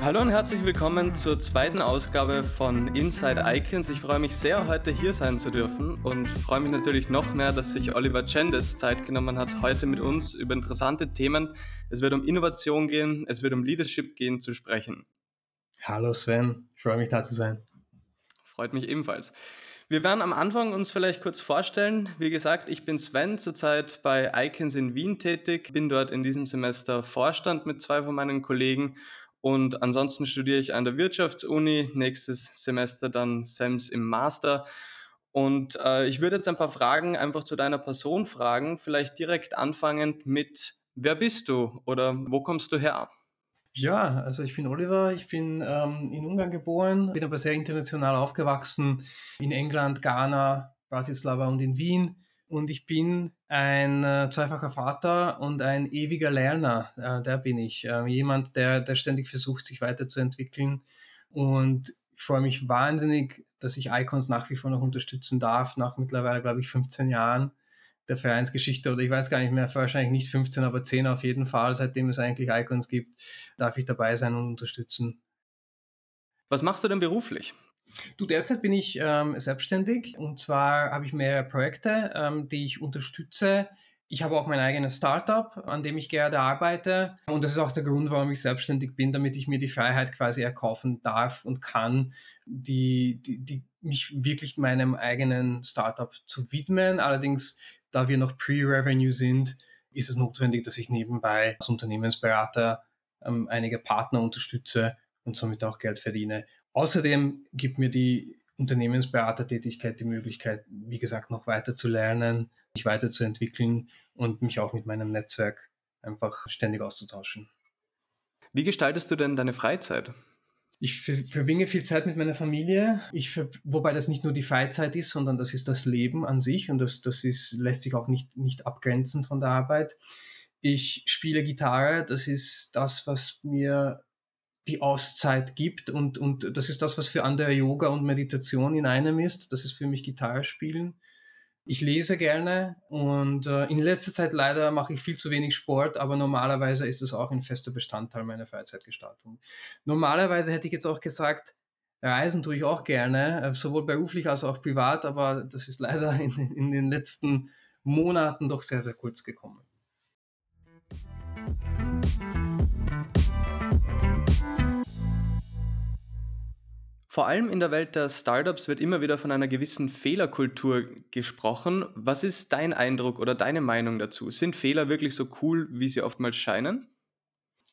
Hallo und herzlich willkommen zur zweiten Ausgabe von Inside Icons. Ich freue mich sehr, heute hier sein zu dürfen und freue mich natürlich noch mehr, dass sich Oliver Chendes Zeit genommen hat, heute mit uns über interessante Themen. Es wird um Innovation gehen, es wird um Leadership gehen zu sprechen. Hallo Sven, ich freue mich da zu sein. Freut mich ebenfalls. Wir werden am Anfang uns vielleicht kurz vorstellen. Wie gesagt, ich bin Sven, zurzeit bei Icons in Wien tätig, bin dort in diesem Semester Vorstand mit zwei von meinen Kollegen und ansonsten studiere ich an der Wirtschaftsuni, nächstes Semester dann SEMS im Master. Und äh, ich würde jetzt ein paar Fragen einfach zu deiner Person fragen, vielleicht direkt anfangend mit, wer bist du oder wo kommst du her? Ja, also ich bin Oliver, ich bin ähm, in Ungarn geboren, bin aber sehr international aufgewachsen, in England, Ghana, Bratislava und in Wien. Und ich bin ein äh, zweifacher Vater und ein ewiger Lerner. Äh, der bin ich. Äh, jemand, der, der ständig versucht, sich weiterzuentwickeln. Und ich freue mich wahnsinnig, dass ich Icons nach wie vor noch unterstützen darf, nach mittlerweile, glaube ich, 15 Jahren der Vereinsgeschichte oder ich weiß gar nicht mehr, wahrscheinlich nicht 15, aber 10 auf jeden Fall, seitdem es eigentlich Icons gibt, darf ich dabei sein und unterstützen. Was machst du denn beruflich? Du, derzeit bin ich ähm, selbstständig und zwar habe ich mehrere Projekte, ähm, die ich unterstütze. Ich habe auch mein eigenes Startup, an dem ich gerade arbeite. Und das ist auch der Grund, warum ich selbstständig bin, damit ich mir die Freiheit quasi erkaufen darf und kann, die, die, die mich wirklich meinem eigenen Startup zu widmen. Allerdings, da wir noch Pre-Revenue sind, ist es notwendig, dass ich nebenbei als Unternehmensberater ähm, einige Partner unterstütze und somit auch Geld verdiene. Außerdem gibt mir die Unternehmensberatertätigkeit die Möglichkeit, wie gesagt, noch weiter zu lernen, mich weiterzuentwickeln und mich auch mit meinem Netzwerk einfach ständig auszutauschen. Wie gestaltest du denn deine Freizeit? Ich verbringe viel Zeit mit meiner Familie, ich wobei das nicht nur die Freizeit ist, sondern das ist das Leben an sich und das, das ist, lässt sich auch nicht, nicht abgrenzen von der Arbeit. Ich spiele Gitarre, das ist das, was mir die Auszeit gibt und, und das ist das, was für andere Yoga und Meditation in einem ist. Das ist für mich Gitarre spielen. Ich lese gerne und äh, in letzter Zeit leider mache ich viel zu wenig Sport, aber normalerweise ist es auch ein fester Bestandteil meiner Freizeitgestaltung. Normalerweise hätte ich jetzt auch gesagt, Reisen tue ich auch gerne, äh, sowohl beruflich als auch privat, aber das ist leider in, in den letzten Monaten doch sehr, sehr kurz gekommen. Vor allem in der Welt der Startups wird immer wieder von einer gewissen Fehlerkultur gesprochen. Was ist dein Eindruck oder deine Meinung dazu? Sind Fehler wirklich so cool, wie sie oftmals scheinen?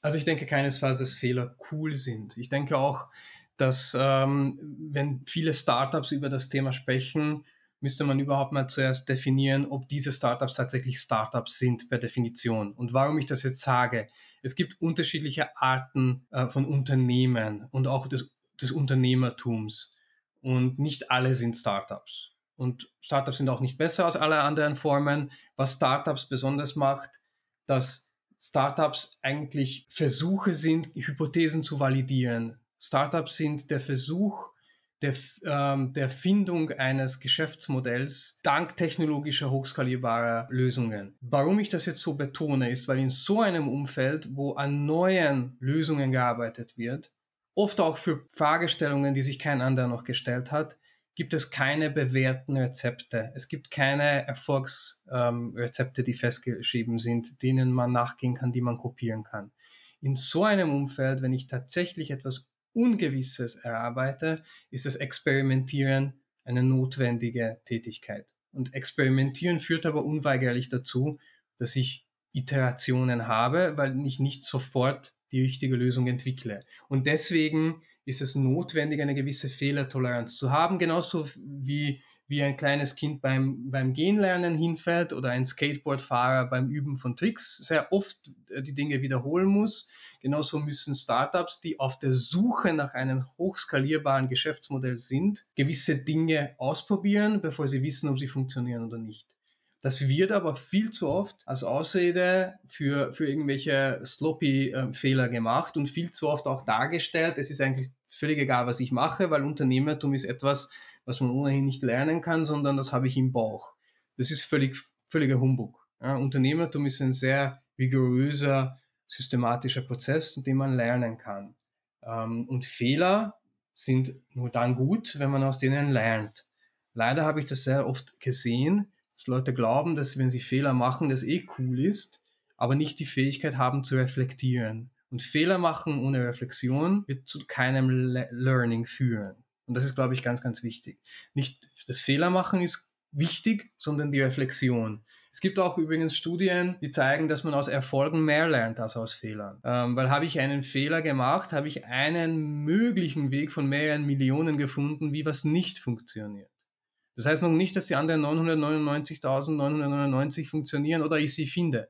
Also ich denke keinesfalls, dass Fehler cool sind. Ich denke auch, dass ähm, wenn viele Startups über das Thema sprechen, müsste man überhaupt mal zuerst definieren, ob diese Startups tatsächlich Startups sind per Definition. Und warum ich das jetzt sage, es gibt unterschiedliche Arten äh, von Unternehmen und auch das des Unternehmertums. Und nicht alle sind Startups. Und Startups sind auch nicht besser als alle anderen Formen. Was Startups besonders macht, dass Startups eigentlich Versuche sind, Hypothesen zu validieren. Startups sind der Versuch der, ähm, der Findung eines Geschäftsmodells dank technologischer hochskalierbarer Lösungen. Warum ich das jetzt so betone, ist, weil in so einem Umfeld, wo an neuen Lösungen gearbeitet wird, oft auch für Fragestellungen, die sich kein anderer noch gestellt hat, gibt es keine bewährten Rezepte. Es gibt keine Erfolgsrezepte, ähm, die festgeschrieben sind, denen man nachgehen kann, die man kopieren kann. In so einem Umfeld, wenn ich tatsächlich etwas Ungewisses erarbeite, ist das Experimentieren eine notwendige Tätigkeit. Und Experimentieren führt aber unweigerlich dazu, dass ich Iterationen habe, weil ich nicht sofort die richtige Lösung entwickle. Und deswegen ist es notwendig, eine gewisse Fehlertoleranz zu haben, genauso wie, wie ein kleines Kind beim, beim Genlernen hinfällt oder ein Skateboardfahrer beim Üben von Tricks sehr oft äh, die Dinge wiederholen muss. Genauso müssen Startups, die auf der Suche nach einem hochskalierbaren Geschäftsmodell sind, gewisse Dinge ausprobieren, bevor sie wissen, ob sie funktionieren oder nicht. Das wird aber viel zu oft als Ausrede für, für irgendwelche sloppy-Fehler gemacht und viel zu oft auch dargestellt. Es ist eigentlich völlig egal, was ich mache, weil Unternehmertum ist etwas, was man ohnehin nicht lernen kann, sondern das habe ich im Bauch. das ist völlig, völliger Humbug. Ja, Unternehmertum ist ein sehr rigoröser, systematischer Prozess, den man lernen kann. Ähm, und Fehler sind nur dann gut, wenn man aus denen lernt. Leider habe ich das sehr oft gesehen, dass Leute glauben, dass wenn sie Fehler machen, das eh cool ist, aber nicht die Fähigkeit haben zu reflektieren. Und Fehler machen ohne Reflexion wird zu keinem Le Learning führen. Und das ist, glaube ich, ganz, ganz wichtig. Nicht das Fehler machen ist wichtig, sondern die Reflexion. Es gibt auch übrigens Studien, die zeigen, dass man aus Erfolgen mehr lernt als aus Fehlern. Ähm, weil habe ich einen Fehler gemacht, habe ich einen möglichen Weg von mehreren Millionen gefunden, wie was nicht funktioniert. Das heißt noch nicht, dass die anderen 999.999 funktionieren oder ich sie finde.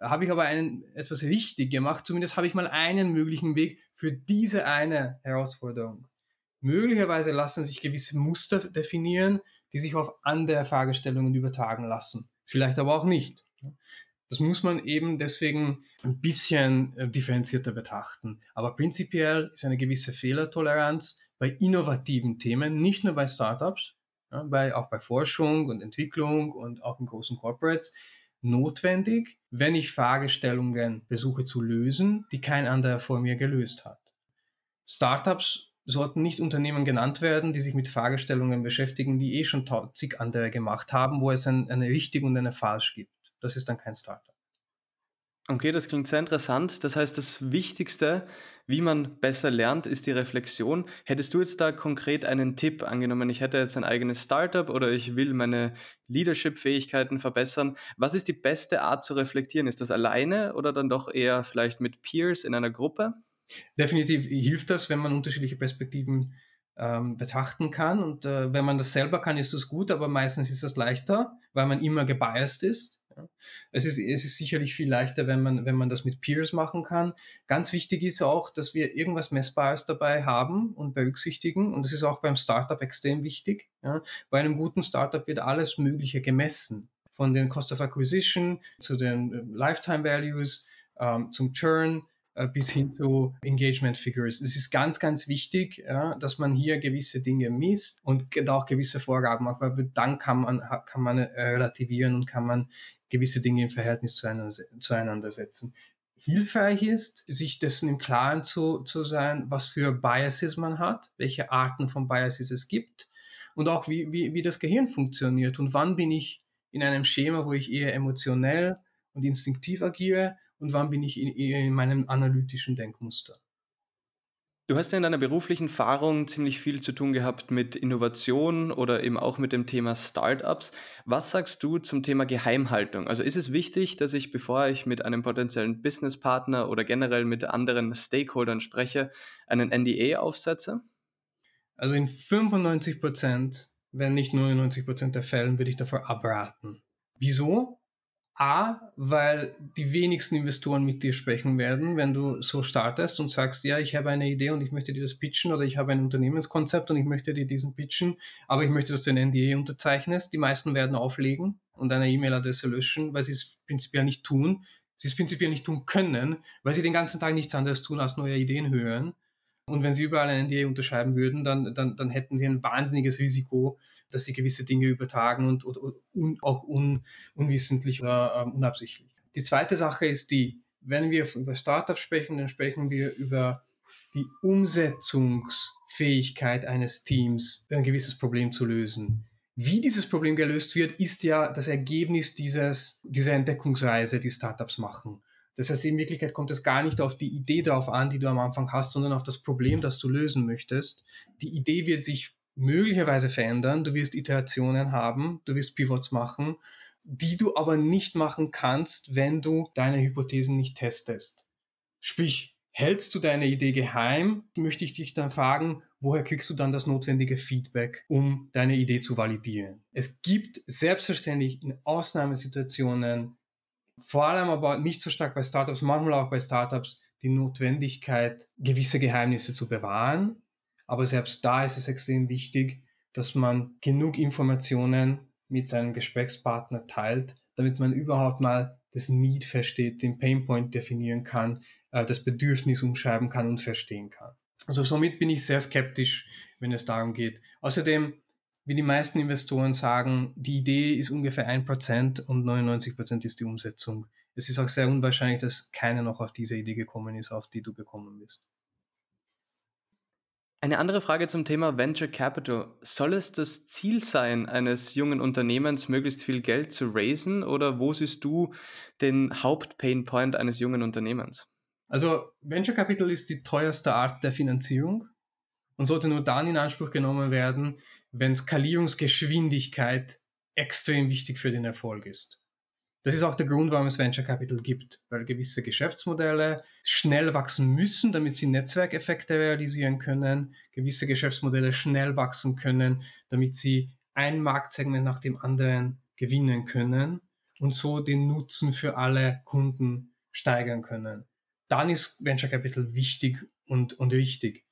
Habe ich aber einen, etwas richtig gemacht, zumindest habe ich mal einen möglichen Weg für diese eine Herausforderung. Möglicherweise lassen sich gewisse Muster definieren, die sich auf andere Fragestellungen übertragen lassen. Vielleicht aber auch nicht. Das muss man eben deswegen ein bisschen äh, differenzierter betrachten. Aber prinzipiell ist eine gewisse Fehlertoleranz bei innovativen Themen, nicht nur bei Startups, ja, bei, auch bei Forschung und Entwicklung und auch in großen Corporates, notwendig, wenn ich Fragestellungen versuche zu lösen, die kein anderer vor mir gelöst hat. Startups sollten nicht Unternehmen genannt werden, die sich mit Fragestellungen beschäftigen, die eh schon zig andere gemacht haben, wo es ein, eine richtig und eine falsch gibt. Das ist dann kein Startup. Okay, das klingt sehr interessant. Das heißt, das Wichtigste, wie man besser lernt, ist die Reflexion. Hättest du jetzt da konkret einen Tipp angenommen? Ich hätte jetzt ein eigenes Startup oder ich will meine Leadership-Fähigkeiten verbessern. Was ist die beste Art zu reflektieren? Ist das alleine oder dann doch eher vielleicht mit Peers in einer Gruppe? Definitiv hilft das, wenn man unterschiedliche Perspektiven ähm, betrachten kann. Und äh, wenn man das selber kann, ist das gut, aber meistens ist das leichter, weil man immer gebiased ist. Es ist, es ist sicherlich viel leichter, wenn man, wenn man das mit Peers machen kann. Ganz wichtig ist auch, dass wir irgendwas Messbares dabei haben und berücksichtigen. Und das ist auch beim Startup extrem wichtig. Ja. Bei einem guten Startup wird alles Mögliche gemessen. Von den Cost of Acquisition zu den äh, Lifetime Values, ähm, zum Churn, äh, bis hin zu Engagement Figures. Es ist ganz, ganz wichtig, ja, dass man hier gewisse Dinge misst und auch gewisse Vorgaben macht, weil dann kann man, kann man relativieren und kann man gewisse Dinge im Verhältnis zueinander setzen. Hilfreich ist, sich dessen im Klaren zu, zu sein, was für Biases man hat, welche Arten von Biases es gibt und auch wie, wie, wie das Gehirn funktioniert und wann bin ich in einem Schema, wo ich eher emotionell und instinktiv agiere und wann bin ich in, in meinem analytischen Denkmuster. Du hast ja in deiner beruflichen Erfahrung ziemlich viel zu tun gehabt mit Innovation oder eben auch mit dem Thema Startups. Was sagst du zum Thema Geheimhaltung? Also ist es wichtig, dass ich, bevor ich mit einem potenziellen Businesspartner oder generell mit anderen Stakeholdern spreche, einen NDA aufsetze? Also in 95 Prozent, wenn nicht 99 Prozent der Fällen, würde ich davor abraten. Wieso? A, weil die wenigsten Investoren mit dir sprechen werden, wenn du so startest und sagst, ja, ich habe eine Idee und ich möchte dir das pitchen oder ich habe ein Unternehmenskonzept und ich möchte dir diesen pitchen, aber ich möchte, dass du ein NDA unterzeichnest. Die meisten werden auflegen und deine E-Mail-Adresse löschen, weil sie es prinzipiell nicht tun. Sie es prinzipiell nicht tun können, weil sie den ganzen Tag nichts anderes tun, als neue Ideen hören. Und wenn sie überall ein NDA unterschreiben würden, dann, dann, dann hätten sie ein wahnsinniges Risiko, dass sie gewisse Dinge übertragen und, und, und auch un, unwissentlich oder ähm, unabsichtlich. Die zweite Sache ist die, wenn wir über Startups sprechen, dann sprechen wir über die Umsetzungsfähigkeit eines Teams, ein gewisses Problem zu lösen. Wie dieses Problem gelöst wird, ist ja das Ergebnis dieses, dieser Entdeckungsreise, die Startups machen. Das heißt, in Wirklichkeit kommt es gar nicht auf die Idee drauf an, die du am Anfang hast, sondern auf das Problem, das du lösen möchtest. Die Idee wird sich möglicherweise verändern, du wirst Iterationen haben, du wirst Pivots machen, die du aber nicht machen kannst, wenn du deine Hypothesen nicht testest. Sprich, hältst du deine Idee geheim, möchte ich dich dann fragen, woher kriegst du dann das notwendige Feedback, um deine Idee zu validieren? Es gibt selbstverständlich in Ausnahmesituationen vor allem aber nicht so stark bei Startups, manchmal auch bei Startups die Notwendigkeit, gewisse Geheimnisse zu bewahren. Aber selbst da ist es extrem wichtig, dass man genug Informationen mit seinem Gesprächspartner teilt, damit man überhaupt mal das Need versteht, den Painpoint definieren kann, äh, das Bedürfnis umschreiben kann und verstehen kann. Also somit bin ich sehr skeptisch, wenn es darum geht. Außerdem wie die meisten Investoren sagen, die Idee ist ungefähr 1% und 99% ist die Umsetzung. Es ist auch sehr unwahrscheinlich, dass keiner noch auf diese Idee gekommen ist, auf die du gekommen bist. Eine andere Frage zum Thema Venture Capital. Soll es das Ziel sein, eines jungen Unternehmens möglichst viel Geld zu raisen oder wo siehst du den Hauptpainpoint eines jungen Unternehmens? Also Venture Capital ist die teuerste Art der Finanzierung und sollte nur dann in Anspruch genommen werden, wenn Skalierungsgeschwindigkeit extrem wichtig für den Erfolg ist. Das ist auch der Grund, warum es Venture Capital gibt, weil gewisse Geschäftsmodelle schnell wachsen müssen, damit sie Netzwerkeffekte realisieren können, gewisse Geschäftsmodelle schnell wachsen können, damit sie ein Marktsegment nach dem anderen gewinnen können und so den Nutzen für alle Kunden steigern können. Dann ist Venture Capital wichtig und, und richtig.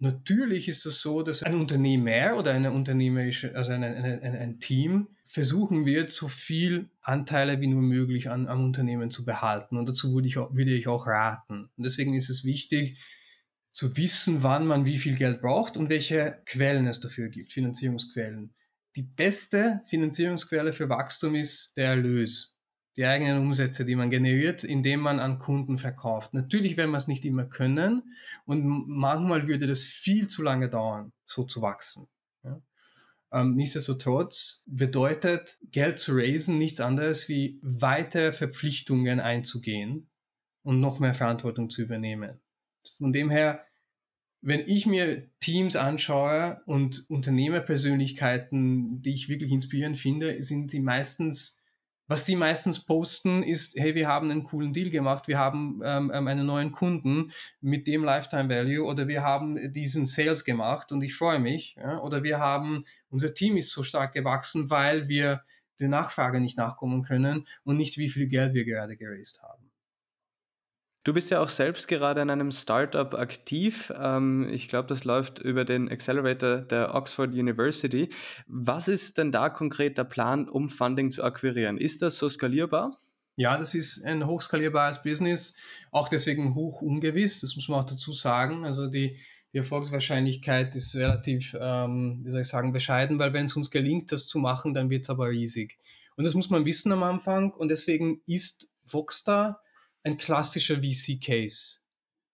Natürlich ist es so, dass ein Unternehmer oder eine unternehmerische, also ein, ein, ein Team versuchen wird, so viel Anteile wie nur möglich an, am Unternehmen zu behalten. Und dazu würde ich, würde ich auch raten. Und deswegen ist es wichtig, zu wissen, wann man wie viel Geld braucht und welche Quellen es dafür gibt, Finanzierungsquellen. Die beste Finanzierungsquelle für Wachstum ist der Erlös die eigenen Umsätze, die man generiert, indem man an Kunden verkauft. Natürlich werden wir es nicht immer können und manchmal würde das viel zu lange dauern, so zu wachsen. Ja. Ähm, nichtsdestotrotz bedeutet Geld zu raisen nichts anderes wie weitere Verpflichtungen einzugehen und noch mehr Verantwortung zu übernehmen. Von dem her, wenn ich mir Teams anschaue und Unternehmerpersönlichkeiten, die ich wirklich inspirierend finde, sind sie meistens was die meistens posten, ist, hey, wir haben einen coolen Deal gemacht, wir haben ähm, ähm, einen neuen Kunden mit dem Lifetime Value oder wir haben diesen Sales gemacht und ich freue mich. Ja? Oder wir haben, unser Team ist so stark gewachsen, weil wir der Nachfrage nicht nachkommen können und nicht wie viel Geld wir gerade geraced haben. Du bist ja auch selbst gerade in einem Startup aktiv. Ähm, ich glaube, das läuft über den Accelerator der Oxford University. Was ist denn da konkret der Plan, um Funding zu akquirieren? Ist das so skalierbar? Ja, das ist ein hochskalierbares Business, auch deswegen hoch ungewiss, das muss man auch dazu sagen. Also die, die Erfolgswahrscheinlichkeit ist relativ, ähm, wie soll ich sagen, bescheiden, weil wenn es uns gelingt, das zu machen, dann wird es aber riesig. Und das muss man wissen am Anfang und deswegen ist Voxstar ein klassischer VC-Case.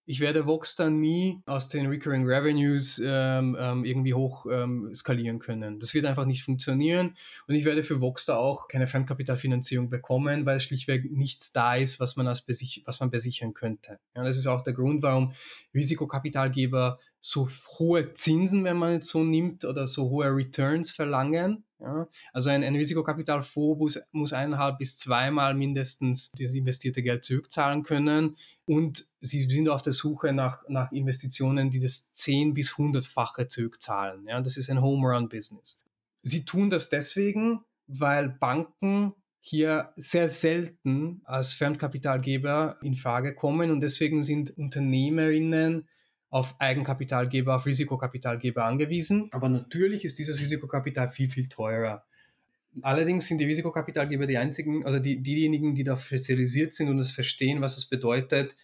Ich werde Voxstar nie aus den Recurring Revenues ähm, ähm, irgendwie hoch ähm, skalieren können. Das wird einfach nicht funktionieren. Und ich werde für Voxstar auch keine Fremdkapitalfinanzierung bekommen, weil schlichtweg nichts da ist, was man, als was man besichern könnte. Ja, das ist auch der Grund, warum Risikokapitalgeber so hohe Zinsen, wenn man es so nimmt, oder so hohe Returns verlangen. Ja? Also ein, ein Risikokapitalfonds muss, eineinhalb bis zweimal mindestens das investierte Geld zurückzahlen können und sie sind auf der Suche nach, nach Investitionen, die das zehn bis hundertfache zurückzahlen. Ja? Das ist ein Home-Run-Business. Sie tun das deswegen, weil Banken hier sehr selten als Fremdkapitalgeber in Frage kommen und deswegen sind Unternehmerinnen auf Eigenkapitalgeber, auf Risikokapitalgeber angewiesen. Aber natürlich ist dieses Risikokapital viel, viel teurer. Allerdings sind die Risikokapitalgeber die einzigen, also die, diejenigen, die darauf spezialisiert sind und es verstehen, was es bedeutet,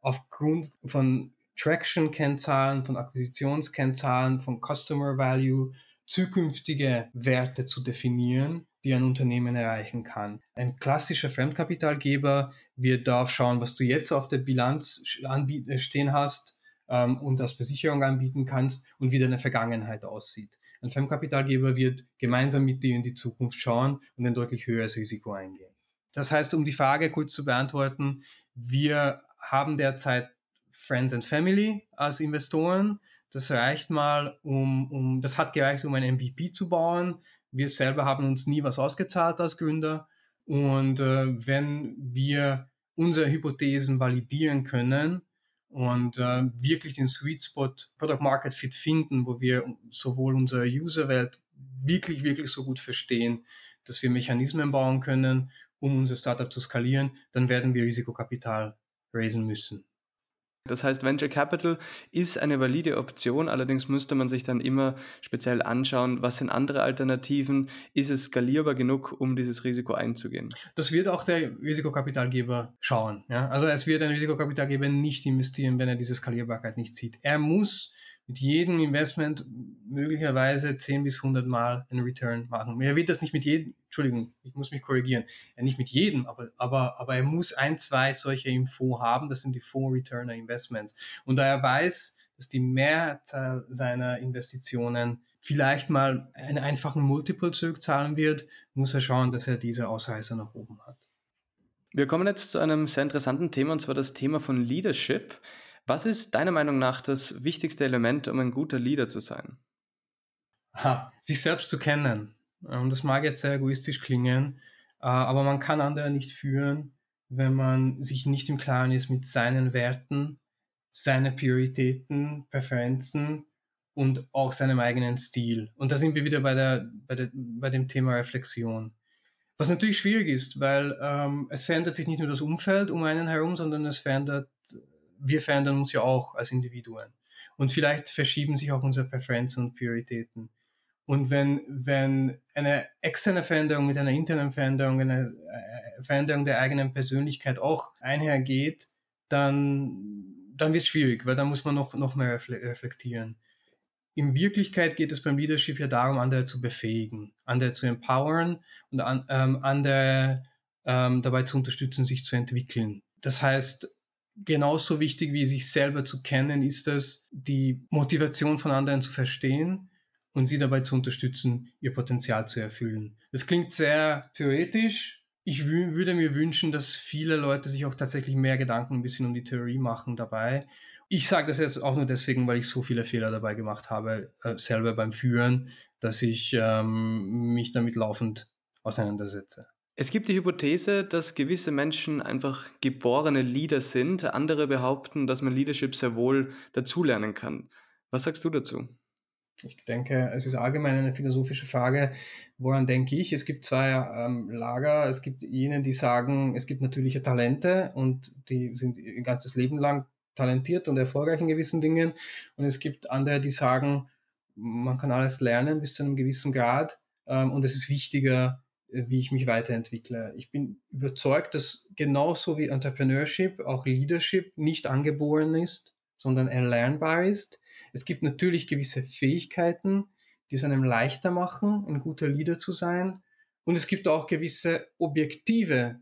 aufgrund von Traction-Kennzahlen, von Akquisitionskennzahlen, von Customer Value zukünftige Werte zu definieren, die ein Unternehmen erreichen kann. Ein klassischer Fremdkapitalgeber wird darauf schauen, was du jetzt auf der Bilanz stehen hast, ähm, und als Besicherung anbieten kannst und wie deine Vergangenheit aussieht. Ein Fremdkapitalgeber wird gemeinsam mit dir in die Zukunft schauen und ein deutlich höheres Risiko eingehen. Das heißt, um die Frage kurz zu beantworten, wir haben derzeit Friends and Family als Investoren. Das reicht mal, um, um, das hat gereicht, um ein MVP zu bauen. Wir selber haben uns nie was ausgezahlt als Gründer. Und äh, wenn wir unsere Hypothesen validieren können, und äh, wirklich den Sweet Spot Product Market Fit finden, wo wir sowohl unsere Userwelt wirklich, wirklich so gut verstehen, dass wir Mechanismen bauen können, um unser Startup zu skalieren, dann werden wir Risikokapital raisen müssen. Das heißt, Venture Capital ist eine valide Option, allerdings müsste man sich dann immer speziell anschauen, was sind andere Alternativen, ist es skalierbar genug, um dieses Risiko einzugehen. Das wird auch der Risikokapitalgeber schauen. Ja? Also es wird ein Risikokapitalgeber nicht investieren, wenn er diese Skalierbarkeit nicht sieht. Er muss mit jedem Investment möglicherweise 10 bis 100 Mal einen Return machen. Er wird das nicht mit jedem, Entschuldigung, ich muss mich korrigieren, nicht mit jedem, aber, aber, aber er muss ein, zwei solche Info haben, das sind die Full Returner Investments. Und da er weiß, dass die Mehrzahl seiner Investitionen vielleicht mal einen einfachen Multiple zurückzahlen wird, muss er schauen, dass er diese Ausreißer nach oben hat. Wir kommen jetzt zu einem sehr interessanten Thema, und zwar das Thema von Leadership. Was ist deiner Meinung nach das wichtigste Element, um ein guter Leader zu sein? Ha, sich selbst zu kennen. Und das mag jetzt sehr egoistisch klingen, äh, aber man kann andere nicht führen, wenn man sich nicht im Klaren ist mit seinen Werten, seine Prioritäten, Präferenzen und auch seinem eigenen Stil. Und da sind wir wieder bei, der, bei, der, bei dem Thema Reflexion. Was natürlich schwierig ist, weil ähm, es verändert sich nicht nur das Umfeld um einen herum, sondern es verändert, wir verändern uns ja auch als Individuen. Und vielleicht verschieben sich auch unsere Präferenzen und Prioritäten. Und wenn, wenn eine externe Veränderung mit einer internen Veränderung, eine äh, Veränderung der eigenen Persönlichkeit auch einhergeht, dann, dann wird es schwierig, weil dann muss man noch, noch mehr reflektieren in Wirklichkeit geht es beim Leadership ja darum, andere zu befähigen, andere zu empowern und an, ähm, andere ähm, dabei zu unterstützen, sich zu entwickeln. Das heißt, genauso wichtig wie sich selber zu kennen, ist es, die Motivation von anderen zu verstehen und sie dabei zu unterstützen, ihr Potenzial zu erfüllen. Das klingt sehr theoretisch. Ich würde mir wünschen, dass viele Leute sich auch tatsächlich mehr Gedanken ein bisschen um die Theorie machen dabei ich sage das jetzt auch nur deswegen, weil ich so viele Fehler dabei gemacht habe, äh, selber beim Führen, dass ich ähm, mich damit laufend auseinandersetze. Es gibt die Hypothese, dass gewisse Menschen einfach geborene Leader sind. Andere behaupten, dass man Leadership sehr wohl dazulernen kann. Was sagst du dazu? Ich denke, es ist allgemein eine philosophische Frage. Woran denke ich? Es gibt zwei ähm, Lager. Es gibt jene, die sagen, es gibt natürliche Talente und die sind ihr ganzes Leben lang talentiert und erfolgreich in gewissen Dingen. Und es gibt andere, die sagen, man kann alles lernen bis zu einem gewissen Grad. Ähm, und es ist wichtiger, wie ich mich weiterentwickle. Ich bin überzeugt, dass genauso wie Entrepreneurship auch Leadership nicht angeboren ist, sondern erlernbar ist. Es gibt natürlich gewisse Fähigkeiten, die es einem leichter machen, ein guter Leader zu sein. Und es gibt auch gewisse objektive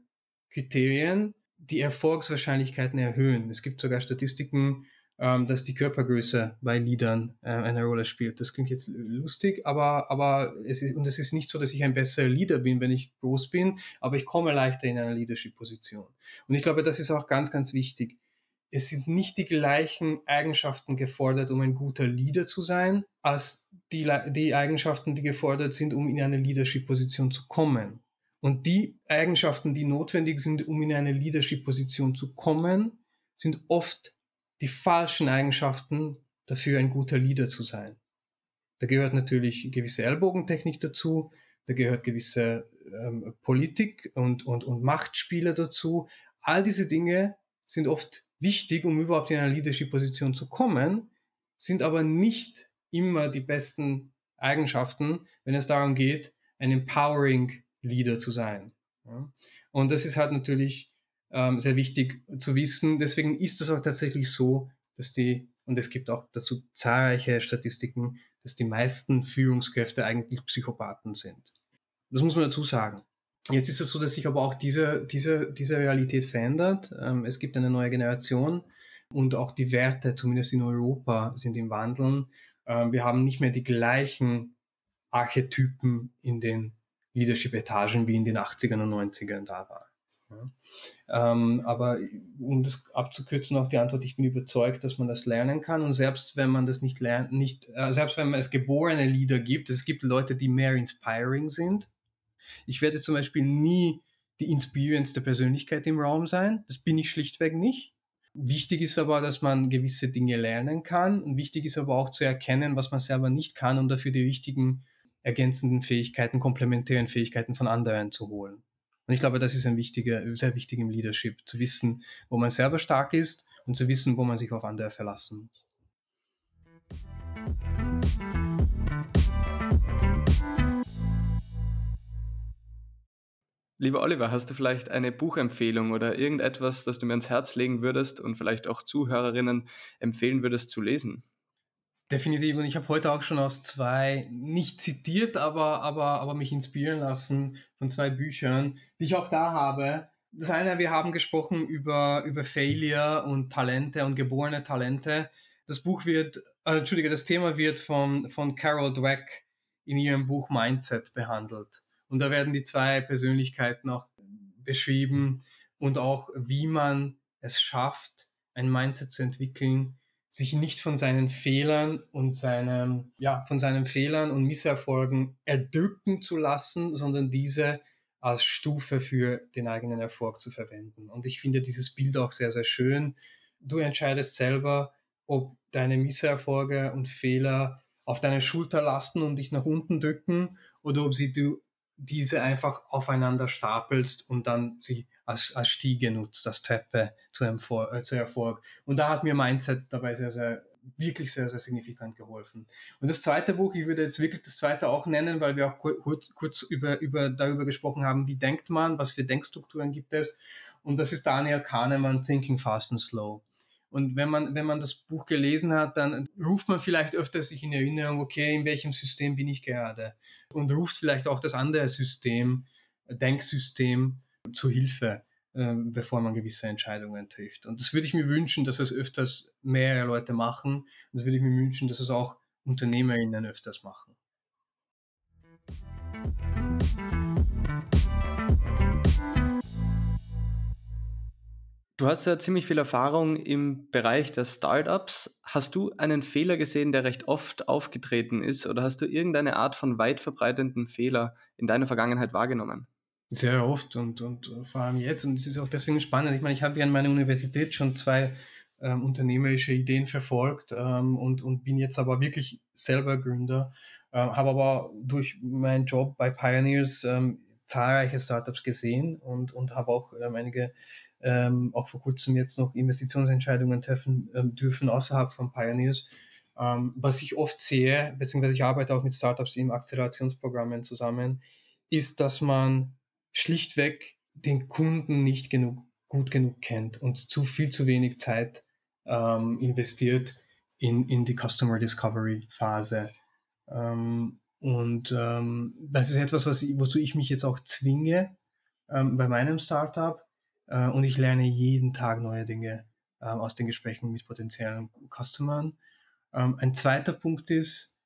Kriterien, die Erfolgswahrscheinlichkeiten erhöhen. Es gibt sogar Statistiken, ähm, dass die Körpergröße bei Leadern äh, eine Rolle spielt. Das klingt jetzt lustig, aber, aber es ist, und es ist nicht so, dass ich ein besserer Leader bin, wenn ich groß bin, aber ich komme leichter in eine Leadership-Position. Und ich glaube, das ist auch ganz, ganz wichtig. Es sind nicht die gleichen Eigenschaften gefordert, um ein guter Leader zu sein, als die, die Eigenschaften, die gefordert sind, um in eine Leadership-Position zu kommen. Und die Eigenschaften, die notwendig sind, um in eine Leadership-Position zu kommen, sind oft die falschen Eigenschaften dafür, ein guter Leader zu sein. Da gehört natürlich gewisse Ellbogentechnik dazu, da gehört gewisse ähm, Politik und, und, und Machtspiele dazu. All diese Dinge sind oft wichtig, um überhaupt in eine Leadership-Position zu kommen, sind aber nicht immer die besten Eigenschaften, wenn es darum geht, ein empowering Leader zu sein. Ja. Und das ist halt natürlich ähm, sehr wichtig zu wissen. Deswegen ist es auch tatsächlich so, dass die, und es gibt auch dazu zahlreiche Statistiken, dass die meisten Führungskräfte eigentlich Psychopathen sind. Das muss man dazu sagen. Jetzt ist es so, dass sich aber auch diese, diese, diese Realität verändert. Ähm, es gibt eine neue Generation und auch die Werte, zumindest in Europa, sind im Wandeln. Ähm, wir haben nicht mehr die gleichen Archetypen in den Leadership-Etagen wie in den 80ern und 90ern da war. Ja. Ähm, aber um das abzukürzen, auch die Antwort, ich bin überzeugt, dass man das lernen kann. Und selbst wenn man das nicht lernt, nicht, äh, selbst wenn es geborene Leader gibt, es gibt Leute, die mehr inspiring sind. Ich werde zum Beispiel nie die inspirierendste Persönlichkeit im Raum sein. Das bin ich schlichtweg nicht. Wichtig ist aber, dass man gewisse Dinge lernen kann. Und wichtig ist aber auch zu erkennen, was man selber nicht kann und dafür die richtigen ergänzenden Fähigkeiten, komplementären Fähigkeiten von anderen zu holen. Und ich glaube, das ist ein wichtiger, sehr wichtig im Leadership, zu wissen, wo man selber stark ist und zu wissen, wo man sich auf andere verlassen muss. Lieber Oliver, hast du vielleicht eine Buchempfehlung oder irgendetwas, das du mir ans Herz legen würdest und vielleicht auch Zuhörerinnen empfehlen würdest zu lesen? Definitiv. Und ich habe heute auch schon aus zwei, nicht zitiert, aber, aber, aber mich inspirieren lassen von zwei Büchern, die ich auch da habe. Das eine, wir haben gesprochen über, über Failure und Talente und geborene Talente. Das Buch wird, äh, Entschuldige, das Thema wird von, von Carol Dweck in ihrem Buch Mindset behandelt. Und da werden die zwei Persönlichkeiten auch beschrieben und auch, wie man es schafft, ein Mindset zu entwickeln, sich nicht von seinen Fehlern und seinem, ja, von seinen Fehlern und Misserfolgen erdrücken zu lassen, sondern diese als Stufe für den eigenen Erfolg zu verwenden. Und ich finde dieses Bild auch sehr, sehr schön. Du entscheidest selber, ob deine Misserfolge und Fehler auf deine Schulter lasten und dich nach unten drücken oder ob sie du diese einfach aufeinander stapelst und dann sie als, als Stiege nutzt, als Treppe zu, Erfolg, äh, zu Erfolg. Und da hat mir Mindset dabei sehr, sehr, wirklich sehr, sehr signifikant geholfen. Und das zweite Buch, ich würde jetzt wirklich das zweite auch nennen, weil wir auch kurz, kurz über, über, darüber gesprochen haben, wie denkt man, was für Denkstrukturen gibt es. Und das ist Daniel Kahnemann, Thinking Fast and Slow. Und wenn man, wenn man das Buch gelesen hat, dann ruft man vielleicht öfter sich in Erinnerung, okay, in welchem System bin ich gerade? Und ruft vielleicht auch das andere System, Denksystem zu Hilfe, äh, bevor man gewisse Entscheidungen trifft. Und das würde ich mir wünschen, dass es öfters mehrere Leute machen. Und das würde ich mir wünschen, dass es auch UnternehmerInnen öfters machen. Du hast ja ziemlich viel Erfahrung im Bereich der Startups. Hast du einen Fehler gesehen, der recht oft aufgetreten ist, oder hast du irgendeine Art von weit verbreitenden Fehler in deiner Vergangenheit wahrgenommen? Sehr oft und, und vor allem jetzt. Und es ist auch deswegen spannend. Ich meine, ich habe ja an meiner Universität schon zwei ähm, unternehmerische Ideen verfolgt ähm, und, und bin jetzt aber wirklich selber Gründer. Äh, habe aber durch meinen Job bei Pioneers ähm, zahlreiche Startups gesehen und, und habe auch ähm, einige ähm, auch vor kurzem jetzt noch Investitionsentscheidungen treffen ähm, dürfen außerhalb von Pioneers. Was ich oft sehe, beziehungsweise ich arbeite auch mit Startups in Akzelerationsprogrammen zusammen, ist, dass man schlichtweg den Kunden nicht genug, gut genug kennt und zu viel zu wenig Zeit ähm, investiert in, in die Customer Discovery Phase. Ähm, und ähm, das ist etwas, was, wozu ich mich jetzt auch zwinge ähm, bei meinem Startup, äh, und ich lerne jeden Tag neue Dinge äh, aus den Gesprächen mit potenziellen Customern. Ähm, ein zweiter Punkt ist,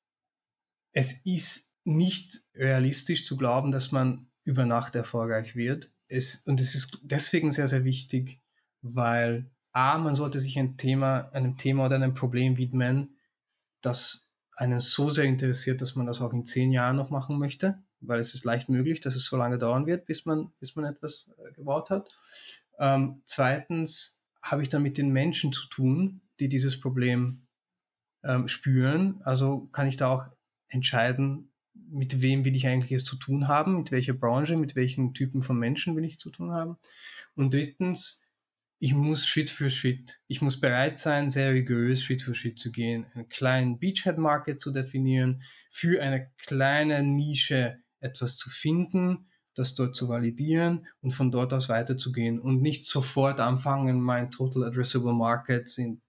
es ist nicht realistisch zu glauben, dass man über Nacht erfolgreich wird. Es, und es ist deswegen sehr, sehr wichtig, weil A, man sollte sich ein Thema, einem Thema oder einem Problem widmen, das einen so sehr interessiert, dass man das auch in zehn Jahren noch machen möchte, weil es ist leicht möglich, dass es so lange dauern wird, bis man, bis man etwas äh, gebaut hat. Ähm, zweitens habe ich dann mit den Menschen zu tun, die dieses Problem ähm, spüren. Also kann ich da auch entscheiden, mit wem will ich eigentlich es zu tun haben, mit welcher Branche, mit welchen Typen von Menschen will ich zu tun haben. Und drittens, ich muss Schritt für Schritt, ich muss bereit sein, sehr rigorös Schritt für Schritt zu gehen, einen kleinen Beachhead Market zu definieren, für eine kleine Nische etwas zu finden das dort zu validieren und von dort aus weiterzugehen und nicht sofort anfangen, mein Total Addressable Market sind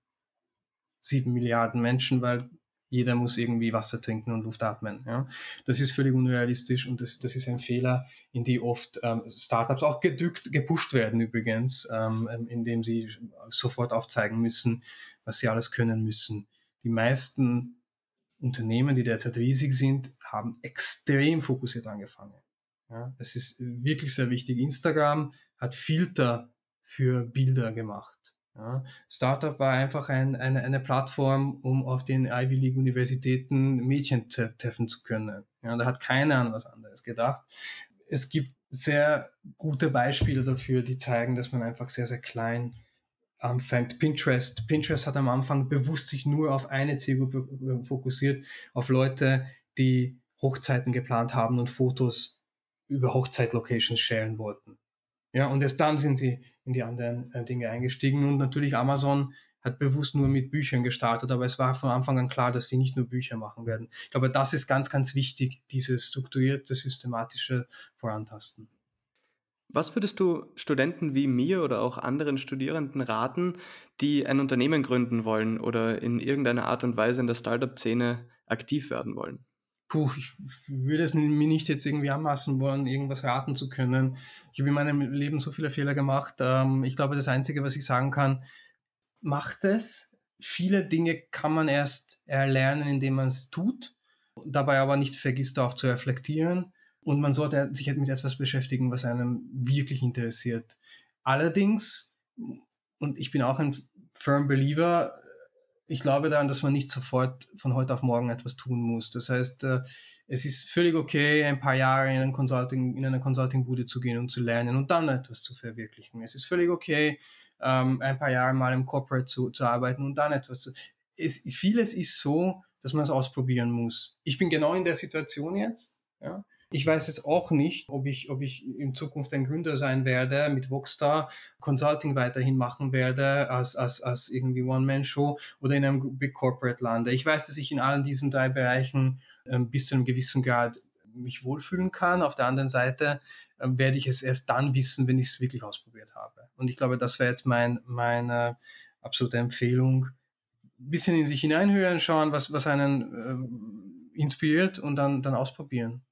sieben Milliarden Menschen, weil jeder muss irgendwie Wasser trinken und Luft atmen. Ja? Das ist völlig unrealistisch und das, das ist ein Fehler, in die oft ähm, Startups auch gedückt, gepusht werden übrigens, ähm, indem sie sofort aufzeigen müssen, was sie alles können müssen. Die meisten Unternehmen, die derzeit riesig sind, haben extrem fokussiert angefangen. Ja, es ist wirklich sehr wichtig. Instagram hat Filter für Bilder gemacht. Ja, Startup war einfach ein, eine, eine Plattform, um auf den Ivy League Universitäten Mädchen treffen zu können. Ja, da hat keiner an was anderes gedacht. Es gibt sehr gute Beispiele dafür, die zeigen, dass man einfach sehr, sehr klein anfängt. Pinterest. Pinterest hat am Anfang bewusst sich nur auf eine Zielgruppe fokussiert, auf Leute, die Hochzeiten geplant haben und Fotos über Hochzeitlocations sharen wollten. Ja, und erst dann sind sie in die anderen äh, Dinge eingestiegen. Und natürlich Amazon hat bewusst nur mit Büchern gestartet, aber es war von Anfang an klar, dass sie nicht nur Bücher machen werden. Ich glaube, das ist ganz, ganz wichtig, dieses strukturierte, systematische Vorantasten. Was würdest du Studenten wie mir oder auch anderen Studierenden raten, die ein Unternehmen gründen wollen oder in irgendeiner Art und Weise in der Startup-Szene aktiv werden wollen? Puh, ich würde es mir nicht jetzt irgendwie anmaßen wollen, irgendwas raten zu können. Ich habe in meinem Leben so viele Fehler gemacht. Ähm, ich glaube, das Einzige, was ich sagen kann, macht es. Viele Dinge kann man erst erlernen, indem man es tut, dabei aber nicht vergisst, darauf zu reflektieren. Und man sollte sich halt mit etwas beschäftigen, was einem wirklich interessiert. Allerdings, und ich bin auch ein firm Believer, ich glaube daran, dass man nicht sofort von heute auf morgen etwas tun muss. Das heißt, äh, es ist völlig okay, ein paar Jahre in, Consulting, in eine Consulting-Bude zu gehen und zu lernen und dann etwas zu verwirklichen. Es ist völlig okay, ähm, ein paar Jahre mal im Corporate zu, zu arbeiten und dann etwas zu. Es, vieles ist so, dass man es ausprobieren muss. Ich bin genau in der Situation jetzt. Ja? Ich weiß jetzt auch nicht, ob ich, ob ich in Zukunft ein Gründer sein werde, mit Voxstar Consulting weiterhin machen werde, als, als, als irgendwie One-Man-Show oder in einem Big Corporate lande. Ich weiß, dass ich in allen diesen drei Bereichen ähm, bis zu einem gewissen Grad mich wohlfühlen kann. Auf der anderen Seite ähm, werde ich es erst dann wissen, wenn ich es wirklich ausprobiert habe. Und ich glaube, das wäre jetzt mein, meine absolute Empfehlung. Ein bisschen in sich hineinhören, schauen, was, was einen äh, inspiriert und dann, dann ausprobieren.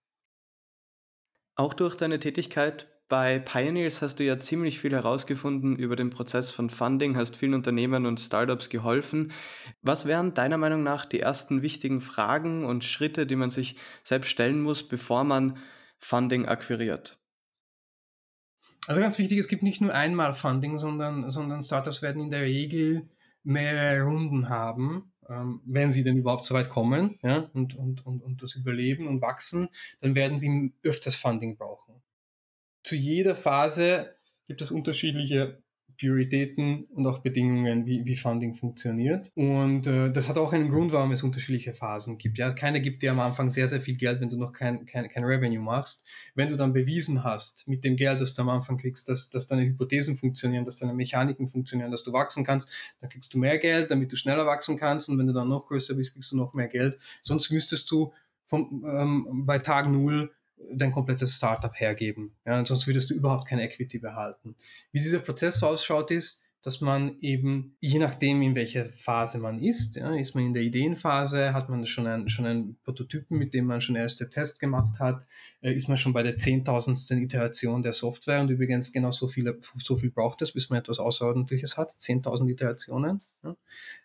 Auch durch deine Tätigkeit bei Pioneers hast du ja ziemlich viel herausgefunden über den Prozess von Funding, hast vielen Unternehmen und Startups geholfen. Was wären deiner Meinung nach die ersten wichtigen Fragen und Schritte, die man sich selbst stellen muss, bevor man Funding akquiriert? Also ganz wichtig, es gibt nicht nur einmal Funding, sondern, sondern Startups werden in der Regel mehrere Runden haben ähm, wenn sie denn überhaupt so weit kommen ja, und, und, und, und das überleben und wachsen, dann werden sie öfters Funding brauchen. Zu jeder Phase gibt es unterschiedliche Prioritäten und auch Bedingungen, wie, wie Funding funktioniert. Und äh, das hat auch einen Grund, warum es unterschiedliche Phasen gibt. Ja, keiner gibt dir am Anfang sehr, sehr viel Geld, wenn du noch kein, kein, kein Revenue machst. Wenn du dann bewiesen hast, mit dem Geld, das du am Anfang kriegst, dass, dass deine Hypothesen funktionieren, dass deine Mechaniken funktionieren, dass du wachsen kannst, dann kriegst du mehr Geld, damit du schneller wachsen kannst. Und wenn du dann noch größer bist, kriegst du noch mehr Geld. Sonst müsstest du vom, ähm, bei Tag Null dein komplettes Startup hergeben. Ja, sonst würdest du überhaupt keine Equity behalten. Wie dieser Prozess ausschaut, ist, dass man eben, je nachdem, in welcher Phase man ist, ja, ist man in der Ideenphase, hat man schon, ein, schon einen Prototypen, mit dem man schon erste Tests gemacht hat, äh, ist man schon bei der zehntausendsten Iteration der Software und übrigens genau so, viele, so viel braucht es, bis man etwas Außerordentliches hat, 10.000 Iterationen, ja,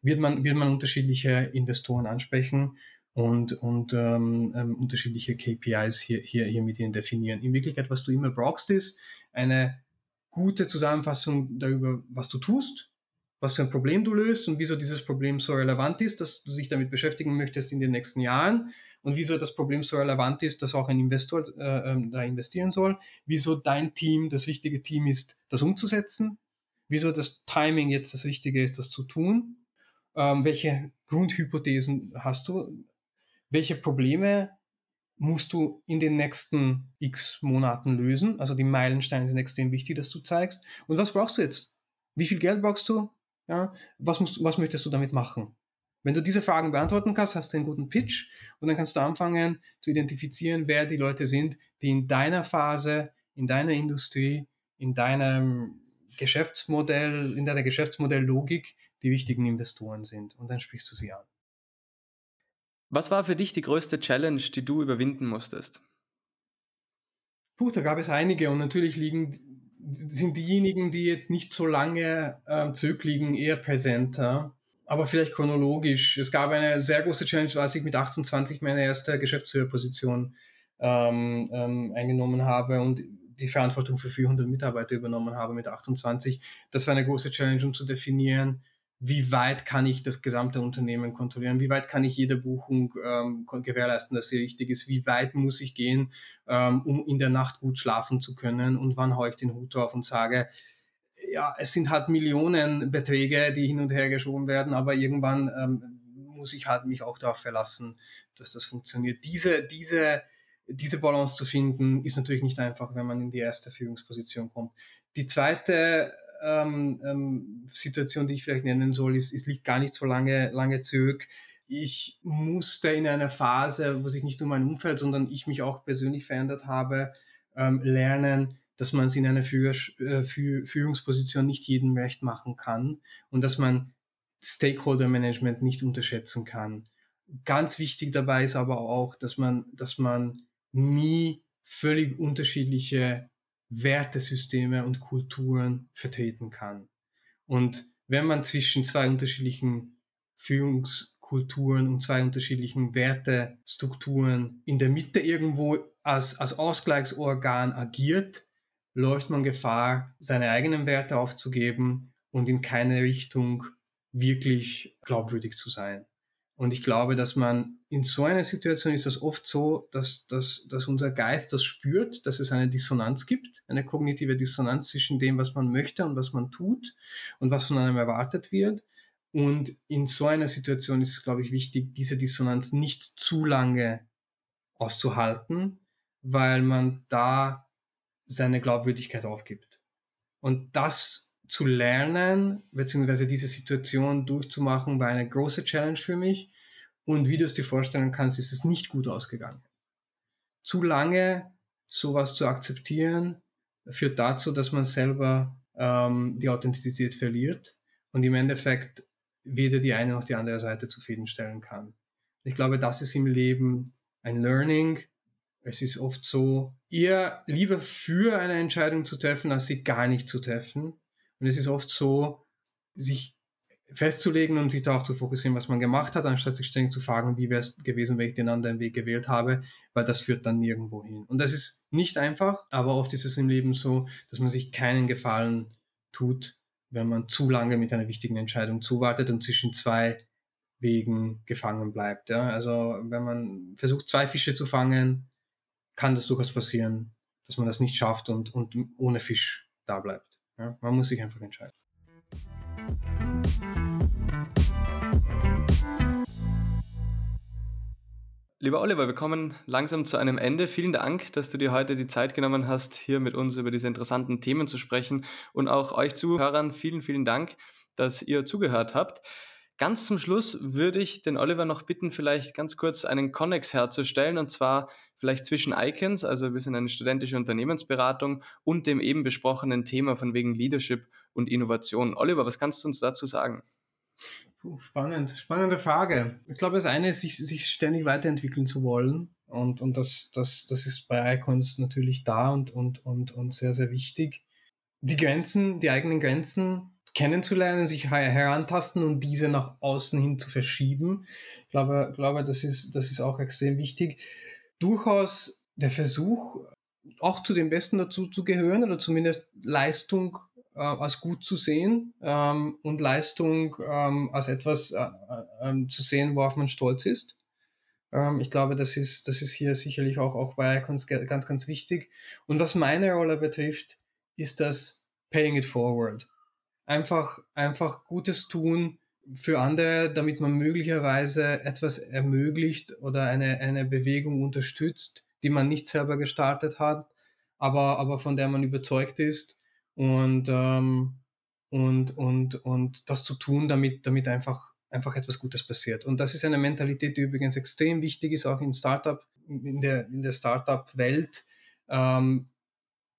wird, man, wird man unterschiedliche Investoren ansprechen und, und ähm, ähm, unterschiedliche KPIs hier, hier, hier mit ihnen definieren. In Wirklichkeit, was du immer brauchst, ist eine gute Zusammenfassung darüber, was du tust, was für ein Problem du löst und wieso dieses Problem so relevant ist, dass du dich damit beschäftigen möchtest in den nächsten Jahren und wieso das Problem so relevant ist, dass auch ein Investor äh, ähm, da investieren soll, wieso dein Team das richtige Team ist, das umzusetzen, wieso das Timing jetzt das Richtige ist, das zu tun, ähm, welche Grundhypothesen hast du, welche Probleme musst du in den nächsten x Monaten lösen. Also die Meilensteine sind extrem wichtig, dass du zeigst. Und was brauchst du jetzt? Wie viel Geld brauchst du? Ja, was, musst, was möchtest du damit machen? Wenn du diese Fragen beantworten kannst, hast du einen guten Pitch und dann kannst du anfangen zu identifizieren, wer die Leute sind, die in deiner Phase, in deiner Industrie, in deinem Geschäftsmodell, in deiner Geschäftsmodelllogik die wichtigen Investoren sind. Und dann sprichst du sie an. Was war für dich die größte Challenge, die du überwinden musstest? Puh, da gab es einige und natürlich liegen, sind diejenigen, die jetzt nicht so lange ähm, zurückliegen, eher präsenter. Aber vielleicht chronologisch. Es gab eine sehr große Challenge, als ich mit 28 meine erste Geschäftsführerposition ähm, ähm, eingenommen habe und die Verantwortung für 400 Mitarbeiter übernommen habe mit 28. Das war eine große Challenge, um zu definieren, wie weit kann ich das gesamte Unternehmen kontrollieren, wie weit kann ich jede Buchung ähm, gewährleisten, dass sie richtig ist, wie weit muss ich gehen, ähm, um in der Nacht gut schlafen zu können und wann haue ich den Hut auf und sage, ja, es sind halt Millionen Beträge, die hin und her geschoben werden, aber irgendwann ähm, muss ich halt mich auch darauf verlassen, dass das funktioniert. Diese, diese, diese Balance zu finden, ist natürlich nicht einfach, wenn man in die erste Führungsposition kommt. Die zweite ähm, ähm, Situation, die ich vielleicht nennen soll, ist, es liegt gar nicht so lange, lange zurück. Ich musste in einer Phase, wo sich nicht nur mein Umfeld, sondern ich mich auch persönlich verändert habe, ähm, lernen, dass man es in einer äh, Führungsposition nicht jedem recht machen kann und dass man Stakeholder Management nicht unterschätzen kann. Ganz wichtig dabei ist aber auch, dass man, dass man nie völlig unterschiedliche Wertesysteme und Kulturen vertreten kann. Und wenn man zwischen zwei unterschiedlichen Führungskulturen und zwei unterschiedlichen Wertestrukturen in der Mitte irgendwo als, als Ausgleichsorgan agiert, läuft man Gefahr, seine eigenen Werte aufzugeben und in keine Richtung wirklich glaubwürdig zu sein. Und ich glaube, dass man in so einer Situation ist das oft so, dass, dass, dass unser Geist das spürt, dass es eine Dissonanz gibt, eine kognitive Dissonanz zwischen dem, was man möchte und was man tut und was von einem erwartet wird. Und in so einer Situation ist es, glaube ich, wichtig, diese Dissonanz nicht zu lange auszuhalten, weil man da seine Glaubwürdigkeit aufgibt. Und das zu lernen, beziehungsweise diese Situation durchzumachen, war eine große Challenge für mich. Und wie du es dir vorstellen kannst, ist es nicht gut ausgegangen. Zu lange sowas zu akzeptieren, führt dazu, dass man selber ähm, die Authentizität verliert und im Endeffekt weder die eine noch die andere Seite zufriedenstellen kann. Ich glaube, das ist im Leben ein Learning, es ist oft so, eher lieber für eine Entscheidung zu treffen, als sie gar nicht zu treffen. Und es ist oft so, sich festzulegen und sich darauf zu fokussieren, was man gemacht hat, anstatt sich ständig zu fragen, wie wäre es gewesen, wenn ich den anderen Weg gewählt habe, weil das führt dann nirgendwo hin. Und das ist nicht einfach, aber oft ist es im Leben so, dass man sich keinen Gefallen tut, wenn man zu lange mit einer wichtigen Entscheidung zuwartet und zwischen zwei Wegen gefangen bleibt. Ja? Also wenn man versucht, zwei Fische zu fangen, kann das durchaus passieren, dass man das nicht schafft und, und ohne Fisch da bleibt. Ja? Man muss sich einfach entscheiden. Lieber Oliver, wir kommen langsam zu einem Ende. Vielen Dank, dass du dir heute die Zeit genommen hast, hier mit uns über diese interessanten Themen zu sprechen. Und auch euch Zuhörern vielen, vielen Dank, dass ihr zugehört habt. Ganz zum Schluss würde ich den Oliver noch bitten, vielleicht ganz kurz einen Connex herzustellen und zwar vielleicht zwischen Icons, also wir sind eine studentische Unternehmensberatung und dem eben besprochenen Thema von wegen Leadership und Innovation. Oliver, was kannst du uns dazu sagen? Puh, spannend, spannende Frage. Ich glaube, das eine ist, sich, sich ständig weiterentwickeln zu wollen und, und das, das, das ist bei Icons natürlich da und, und, und, und sehr, sehr wichtig. Die Grenzen, die eigenen Grenzen kennenzulernen, sich herantasten und diese nach außen hin zu verschieben. Ich glaube, glaube das, ist, das ist auch extrem wichtig. Durchaus der Versuch, auch zu den Besten dazu zu gehören oder zumindest Leistung äh, als gut zu sehen ähm, und Leistung ähm, als etwas äh, äh, zu sehen, worauf man stolz ist. Ähm, ich glaube, das ist, das ist hier sicherlich auch, auch bei Icons ganz, ganz wichtig. Und was meine Rolle betrifft, ist das Paying it forward einfach, einfach Gutes tun für andere, damit man möglicherweise etwas ermöglicht oder eine, eine Bewegung unterstützt, die man nicht selber gestartet hat, aber, aber von der man überzeugt ist und, ähm, und, und, und das zu tun, damit, damit einfach, einfach etwas Gutes passiert. Und das ist eine Mentalität, die übrigens extrem wichtig ist, auch in Startup, in der, in der Startup-Welt. Ähm,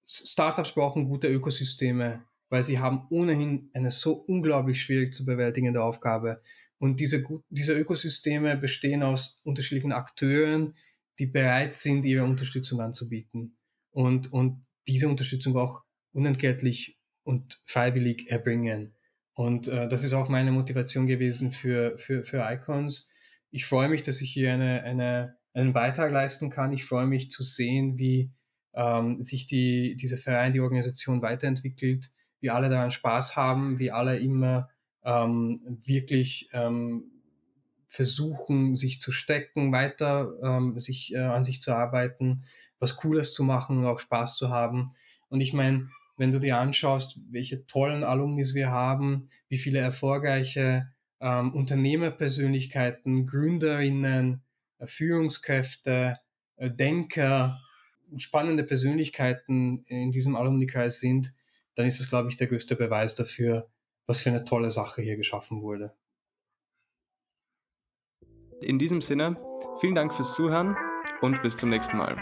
Startups brauchen gute Ökosysteme, weil sie haben ohnehin eine so unglaublich schwierig zu bewältigende Aufgabe. Und diese, diese Ökosysteme bestehen aus unterschiedlichen Akteuren, die bereit sind, ihre Unterstützung anzubieten und, und diese Unterstützung auch unentgeltlich und freiwillig erbringen. Und äh, das ist auch meine Motivation gewesen für, für, für Icons. Ich freue mich, dass ich hier eine, eine, einen Beitrag leisten kann. Ich freue mich zu sehen, wie ähm, sich die, dieser Verein, die Organisation weiterentwickelt wir alle daran Spaß haben, wir alle immer ähm, wirklich ähm, versuchen, sich zu stecken, weiter ähm, sich äh, an sich zu arbeiten, was Cooles zu machen und auch Spaß zu haben. Und ich meine, wenn du dir anschaust, welche tollen Alumnis wir haben, wie viele erfolgreiche ähm, Unternehmerpersönlichkeiten, Gründerinnen, äh, Führungskräfte, äh, Denker, spannende Persönlichkeiten in diesem Alumnikreis sind, dann ist es, glaube ich, der größte Beweis dafür, was für eine tolle Sache hier geschaffen wurde. In diesem Sinne, vielen Dank fürs Zuhören und bis zum nächsten Mal.